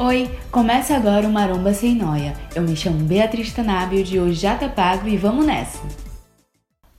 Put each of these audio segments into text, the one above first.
Oi, começa agora o Maromba Sem Noia. Eu me chamo Beatriz Tanábio, de hoje já tá pago e vamos nessa!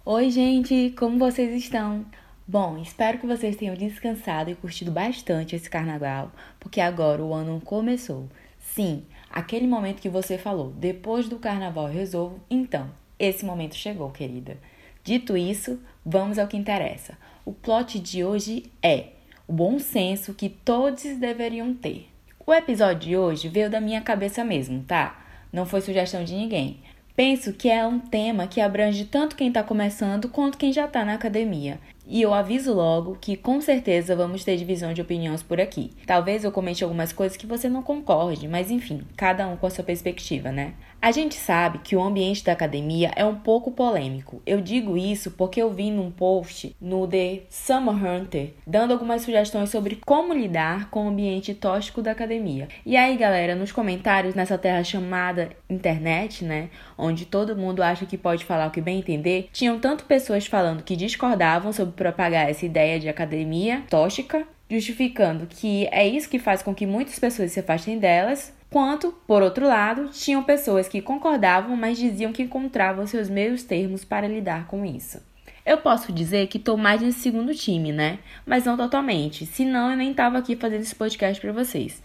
Oi, gente, como vocês estão? Bom, espero que vocês tenham descansado e curtido bastante esse carnaval, porque agora o ano começou. Sim, aquele momento que você falou, depois do carnaval eu resolvo, então, esse momento chegou, querida. Dito isso, vamos ao que interessa. O plot de hoje é o bom senso que todos deveriam ter. O episódio de hoje veio da minha cabeça mesmo, tá? Não foi sugestão de ninguém. Penso que é um tema que abrange tanto quem está começando quanto quem já está na academia. E eu aviso logo que com certeza vamos ter divisão de opiniões por aqui. Talvez eu comente algumas coisas que você não concorde, mas enfim, cada um com a sua perspectiva, né? A gente sabe que o ambiente da academia é um pouco polêmico. Eu digo isso porque eu vi num post no The Summer Hunter dando algumas sugestões sobre como lidar com o ambiente tóxico da academia. E aí, galera, nos comentários nessa terra chamada internet, né, onde todo mundo acha que pode falar o que bem entender, tinham tanto pessoas falando que discordavam sobre propagar essa ideia de academia tóxica, justificando que é isso que faz com que muitas pessoas se afastem delas, quanto, por outro lado, tinham pessoas que concordavam, mas diziam que encontravam seus meios termos para lidar com isso. Eu posso dizer que estou mais nesse segundo time, né? Mas não totalmente, senão eu nem estava aqui fazendo esse podcast para vocês.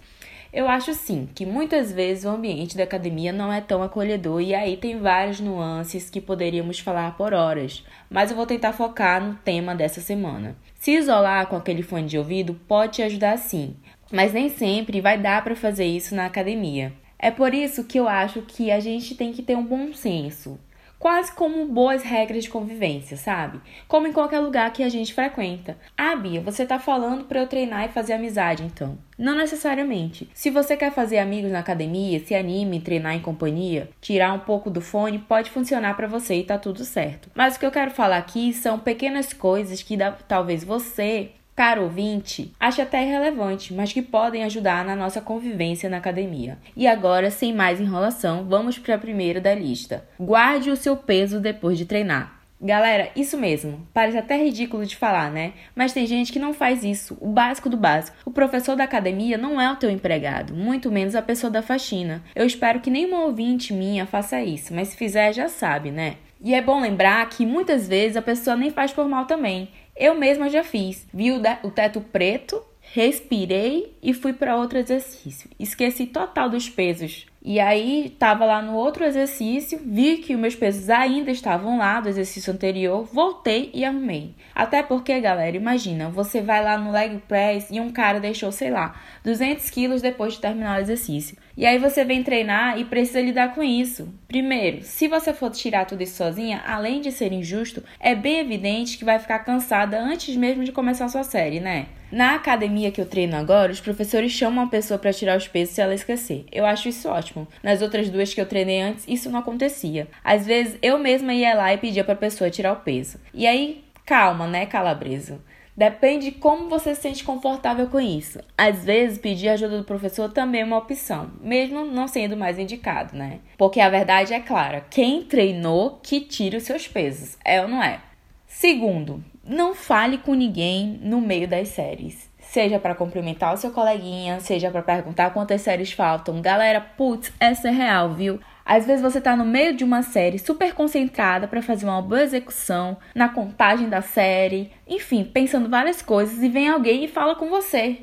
Eu acho sim que muitas vezes o ambiente da academia não é tão acolhedor e aí tem várias nuances que poderíamos falar por horas, mas eu vou tentar focar no tema dessa semana. Se isolar com aquele fone de ouvido pode te ajudar sim, mas nem sempre vai dar para fazer isso na academia. É por isso que eu acho que a gente tem que ter um bom senso, quase como boas regras de convivência, sabe? Como em qualquer lugar que a gente frequenta. Ah, Bia, você tá falando para eu treinar e fazer amizade, então. Não necessariamente. Se você quer fazer amigos na academia, se anime treinar em companhia, tirar um pouco do fone pode funcionar para você e tá tudo certo. Mas o que eu quero falar aqui são pequenas coisas que talvez você caro ouvinte, acha até irrelevante, mas que podem ajudar na nossa convivência na academia. E agora, sem mais enrolação, vamos para a primeira da lista. Guarde o seu peso depois de treinar. Galera, isso mesmo. Parece até ridículo de falar, né? Mas tem gente que não faz isso. O básico do básico. O professor da academia não é o teu empregado, muito menos a pessoa da faxina. Eu espero que nenhuma ouvinte minha faça isso, mas se fizer já sabe, né? E é bom lembrar que muitas vezes a pessoa nem faz por mal também. Eu mesma já fiz. Vi o, teto preto, respirei e fui para outro exercício. Esqueci total dos pesos. E aí estava lá no outro exercício, vi que os meus pesos ainda estavam lá do exercício anterior, voltei e arrumei. Até porque, galera, imagina, você vai lá no leg press e um cara deixou, sei lá, 200 quilos depois de terminar o exercício. E aí você vem treinar e precisa lidar com isso. Primeiro, se você for tirar tudo isso sozinha, além de ser injusto, é bem evidente que vai ficar cansada antes mesmo de começar sua série, né? Na academia que eu treino agora, os professores chamam a pessoa para tirar os pesos se ela esquecer. Eu acho isso ótimo. Nas outras duas que eu treinei antes, isso não acontecia. Às vezes eu mesma ia lá e pedia para a pessoa tirar o peso. E aí, calma, né, calabreso? Depende de como você se sente confortável com isso. Às vezes, pedir ajuda do professor também é uma opção, mesmo não sendo mais indicado, né? Porque a verdade é clara: quem treinou que tira os seus pesos, é ou não é? Segundo, não fale com ninguém no meio das séries. Seja para cumprimentar o seu coleguinha, seja para perguntar quantas séries faltam. Galera, putz, essa é real, viu? Às vezes você está no meio de uma série super concentrada para fazer uma boa execução, na contagem da série, enfim, pensando várias coisas e vem alguém e fala com você.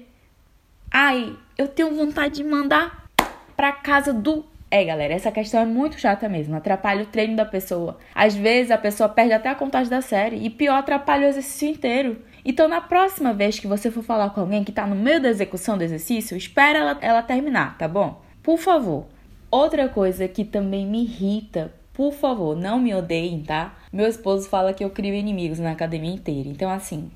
Ai, eu tenho vontade de mandar para casa do é, galera, essa questão é muito chata mesmo, atrapalha o treino da pessoa. Às vezes a pessoa perde até a contagem da série e pior, atrapalha o exercício inteiro. Então, na próxima vez que você for falar com alguém que está no meio da execução do exercício, espera ela, ela terminar, tá bom? Por favor. Outra coisa que também me irrita, por favor, não me odeiem, tá? Meu esposo fala que eu crio inimigos na academia inteira. Então, assim,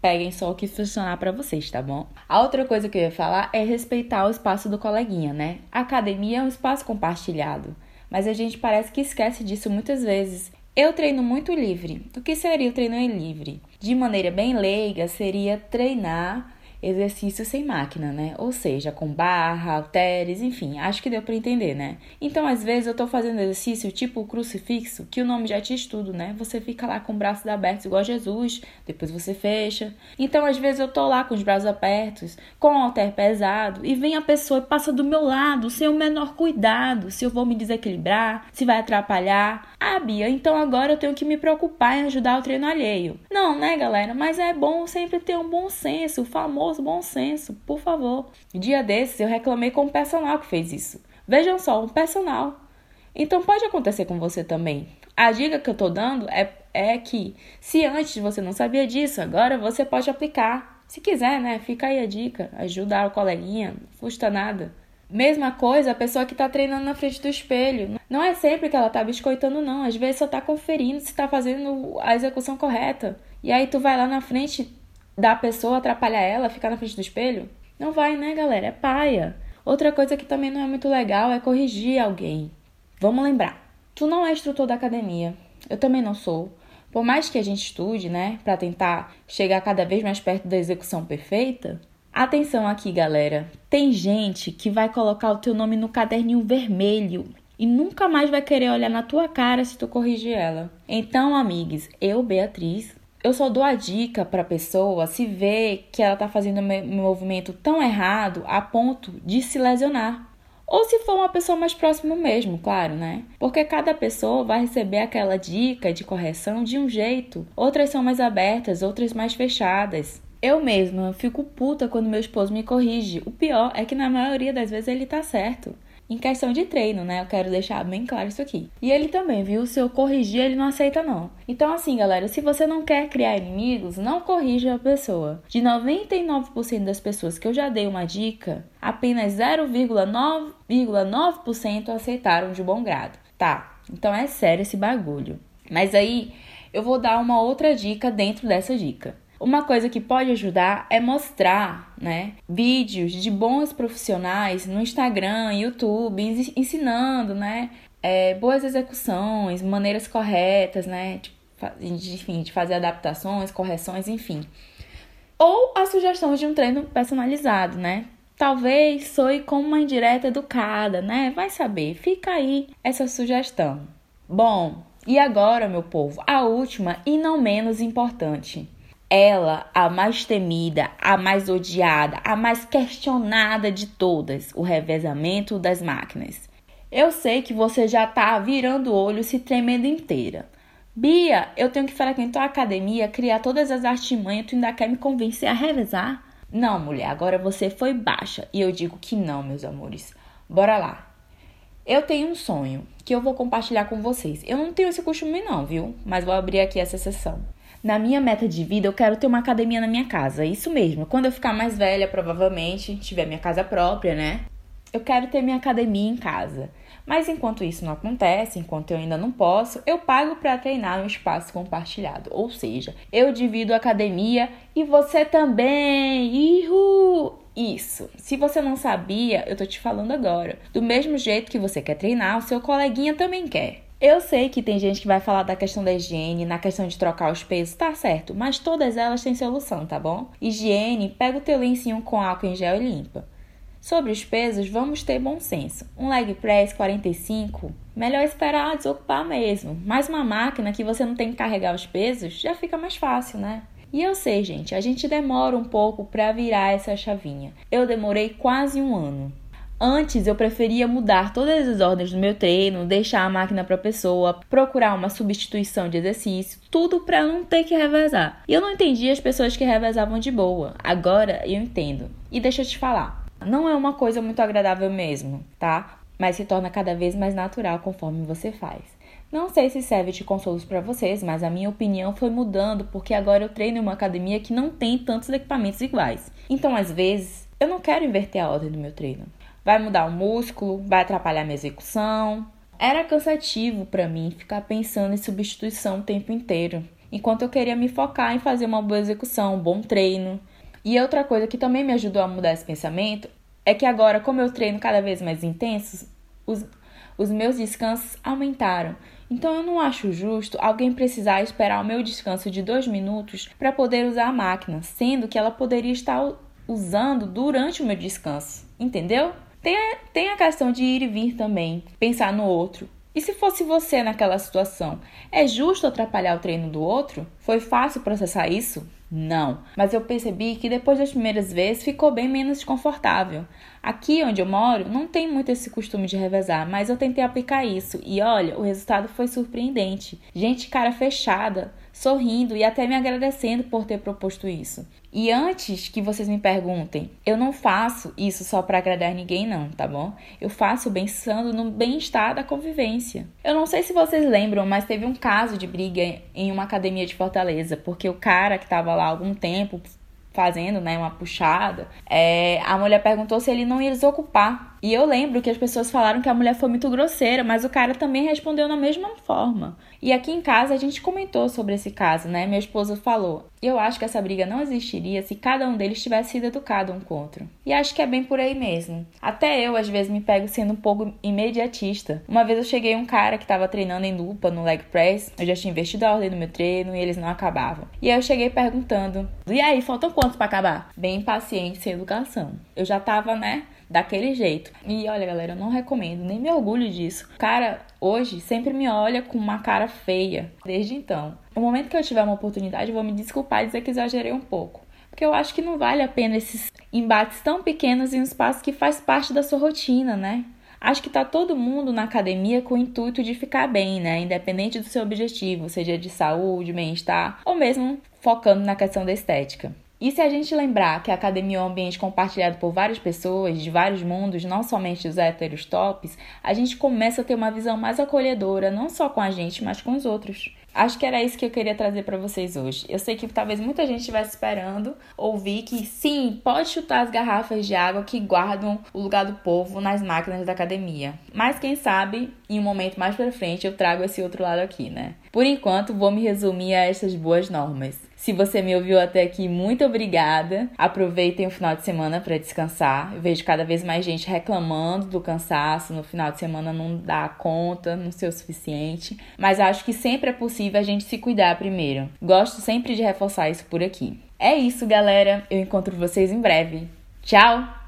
peguem só o que funcionar para vocês, tá bom? A outra coisa que eu ia falar é respeitar o espaço do coleguinha, né? A academia é um espaço compartilhado, mas a gente parece que esquece disso muitas vezes. Eu treino muito livre. O que seria o treino livre? De maneira bem leiga, seria treinar exercício sem máquina, né? Ou seja, com barra, halteres, enfim, acho que deu para entender, né? Então, às vezes eu tô fazendo exercício tipo crucifixo, que o nome já te estudo, né? Você fica lá com os braços abertos igual Jesus, depois você fecha. Então, às vezes eu tô lá com os braços abertos, com o halter pesado, e vem a pessoa e passa do meu lado, sem o menor cuidado, se eu vou me desequilibrar, se vai atrapalhar. Ah, Bia, então agora eu tenho que me preocupar em ajudar o treino alheio. Não, né, galera? Mas é bom sempre ter um bom senso, o famoso bom senso, por favor. Dia desses eu reclamei com o personal que fez isso. Vejam só, um personal. Então pode acontecer com você também. A dica que eu tô dando é, é que se antes você não sabia disso, agora você pode aplicar. Se quiser, né? Fica aí a dica. Ajudar o coleguinha, não custa nada. Mesma coisa a pessoa que está treinando na frente do espelho. Não é sempre que ela está biscoitando, não. Às vezes só está conferindo se está fazendo a execução correta. E aí tu vai lá na frente da pessoa, atrapalhar ela, ficar na frente do espelho? Não vai, né, galera? É paia. Outra coisa que também não é muito legal é corrigir alguém. Vamos lembrar. Tu não é instrutor da academia. Eu também não sou. Por mais que a gente estude, né, para tentar chegar cada vez mais perto da execução perfeita, Atenção aqui, galera. Tem gente que vai colocar o teu nome no caderninho vermelho e nunca mais vai querer olhar na tua cara se tu corrigir ela. Então, amigos, eu, Beatriz, eu só dou a dica para a pessoa se ver que ela tá fazendo um movimento tão errado a ponto de se lesionar. Ou se for uma pessoa mais próxima mesmo, claro, né? Porque cada pessoa vai receber aquela dica de correção de um jeito. Outras são mais abertas, outras mais fechadas. Eu mesma fico puta quando meu esposo me corrige. O pior é que na maioria das vezes ele tá certo. Em questão de treino, né? Eu quero deixar bem claro isso aqui. E ele também, viu? Se eu corrigir, ele não aceita, não. Então, assim, galera, se você não quer criar inimigos, não corrija a pessoa. De 99% das pessoas que eu já dei uma dica, apenas 0,9% aceitaram de bom grado. Tá, então é sério esse bagulho. Mas aí eu vou dar uma outra dica dentro dessa dica. Uma coisa que pode ajudar é mostrar, né, vídeos de bons profissionais no Instagram, YouTube, ensinando, né, é, boas execuções, maneiras corretas, né, de, enfim, de fazer adaptações, correções, enfim. Ou a sugestão de um treino personalizado, né? Talvez soe como uma indireta educada, né? Vai saber. Fica aí essa sugestão. Bom, e agora, meu povo, a última e não menos importante ela, a mais temida, a mais odiada, a mais questionada de todas, o revezamento das máquinas. Eu sei que você já tá virando o olho se tremendo inteira. Bia, eu tenho que frequentar a academia, criar todas as artimanhas, tu ainda quer me convencer a revezar? Não, mulher, agora você foi baixa. E eu digo que não, meus amores. Bora lá. Eu tenho um sonho que eu vou compartilhar com vocês. Eu não tenho esse costume não, viu? Mas vou abrir aqui essa sessão. Na minha meta de vida, eu quero ter uma academia na minha casa. Isso mesmo. Quando eu ficar mais velha, provavelmente, tiver minha casa própria, né? Eu quero ter minha academia em casa. Mas enquanto isso não acontece, enquanto eu ainda não posso, eu pago para treinar um espaço compartilhado. Ou seja, eu divido a academia e você também. Ihu! Isso. Se você não sabia, eu tô te falando agora. Do mesmo jeito que você quer treinar, o seu coleguinha também quer. Eu sei que tem gente que vai falar da questão da higiene, na questão de trocar os pesos, tá certo, mas todas elas têm solução, tá bom? Higiene, pega o teu lencinho com álcool em gel e limpa. Sobre os pesos, vamos ter bom senso. Um leg press 45, melhor esperar desocupar mesmo. Mas uma máquina que você não tem que carregar os pesos, já fica mais fácil, né? E eu sei, gente, a gente demora um pouco para virar essa chavinha. Eu demorei quase um ano. Antes eu preferia mudar todas as ordens do meu treino, deixar a máquina para a pessoa, procurar uma substituição de exercício, tudo para não ter que revezar. E eu não entendia as pessoas que revezavam de boa. Agora eu entendo. E deixa eu te falar, não é uma coisa muito agradável mesmo, tá? Mas se torna cada vez mais natural conforme você faz. Não sei se serve de consolos para vocês, mas a minha opinião foi mudando porque agora eu treino em uma academia que não tem tantos equipamentos iguais. Então, às vezes, eu não quero inverter a ordem do meu treino vai mudar o músculo, vai atrapalhar minha execução. Era cansativo para mim ficar pensando em substituição o tempo inteiro, enquanto eu queria me focar em fazer uma boa execução, um bom treino. E outra coisa que também me ajudou a mudar esse pensamento é que agora, como eu treino cada vez mais intensos, os, os meus descansos aumentaram. Então eu não acho justo alguém precisar esperar o meu descanso de dois minutos para poder usar a máquina, sendo que ela poderia estar usando durante o meu descanso, entendeu? Tem a, tem a questão de ir e vir também, pensar no outro. E se fosse você naquela situação, é justo atrapalhar o treino do outro? Foi fácil processar isso? Não, mas eu percebi que depois das primeiras vezes ficou bem menos desconfortável. Aqui onde eu moro não tem muito esse costume de revezar, mas eu tentei aplicar isso e olha, o resultado foi surpreendente. Gente cara fechada, sorrindo e até me agradecendo por ter proposto isso. E antes que vocês me perguntem, eu não faço isso só para agradar ninguém, não, tá bom? Eu faço pensando no bem-estar da convivência. Eu não sei se vocês lembram, mas teve um caso de briga em uma academia de Fortaleza, porque o cara que estava lá há algum tempo fazendo, né, uma puxada, é, a mulher perguntou se ele não ia desocupar. E eu lembro que as pessoas falaram que a mulher foi muito grosseira, mas o cara também respondeu da mesma forma. E aqui em casa a gente comentou sobre esse caso, né? Minha esposa falou: Eu acho que essa briga não existiria se cada um deles tivesse sido educado um outro. E acho que é bem por aí mesmo. Até eu, às vezes, me pego sendo um pouco imediatista. Uma vez eu cheguei um cara que estava treinando em lupa no leg press, eu já tinha investido a ordem no meu treino e eles não acabavam. E aí eu cheguei perguntando: E aí, faltam quantos para acabar? Bem impaciente sem educação. Eu já tava, né? Daquele jeito. E olha, galera, eu não recomendo, nem me orgulho disso. Cara, hoje sempre me olha com uma cara feia, desde então. No momento que eu tiver uma oportunidade, eu vou me desculpar e dizer que exagerei um pouco. Porque eu acho que não vale a pena esses embates tão pequenos em um espaço que faz parte da sua rotina, né? Acho que tá todo mundo na academia com o intuito de ficar bem, né? Independente do seu objetivo, seja de saúde, bem-estar ou mesmo focando na questão da estética. E se a gente lembrar que a academia é um ambiente compartilhado por várias pessoas, de vários mundos, não somente os héteros tops, a gente começa a ter uma visão mais acolhedora, não só com a gente, mas com os outros. Acho que era isso que eu queria trazer para vocês hoje. Eu sei que talvez muita gente estivesse esperando ouvir que sim, pode chutar as garrafas de água que guardam o lugar do povo nas máquinas da academia. Mas quem sabe, em um momento mais para frente, eu trago esse outro lado aqui, né? Por enquanto, vou me resumir a essas boas normas. Se você me ouviu até aqui, muito obrigada. Aproveitem o final de semana para descansar. Eu vejo cada vez mais gente reclamando do cansaço. No final de semana não dá conta, não ser o suficiente. Mas acho que sempre é possível a gente se cuidar primeiro. Gosto sempre de reforçar isso por aqui. É isso, galera. Eu encontro vocês em breve. Tchau!